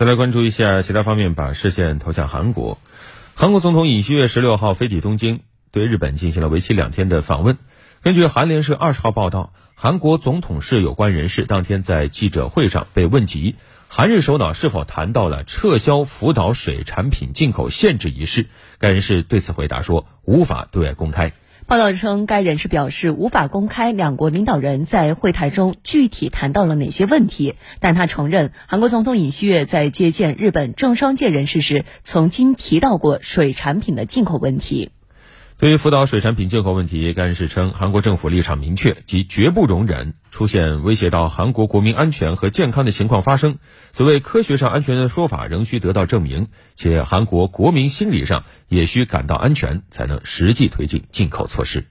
再来关注一下其他方面，把视线投向韩国。韩国总统尹锡悦十六号飞抵东京，对日本进行了为期两天的访问。根据韩联社二十号报道，韩国总统室有关人士当天在记者会上被问及，韩日首脑是否谈到了撤销福岛水产品进口限制一事，该人士对此回答说，无法对外公开。报道称，该人士表示无法公开两国领导人在会谈中具体谈到了哪些问题，但他承认，韩国总统尹锡悦在接见日本政商界人士时，曾经提到过水产品的进口问题。对于福岛水产品进口问题，该人士称，韩国政府立场明确，即绝不容忍出现威胁到韩国国民安全和健康的情况发生。所谓科学上安全的说法仍需得到证明，且韩国国民心理上也需感到安全，才能实际推进进口措施。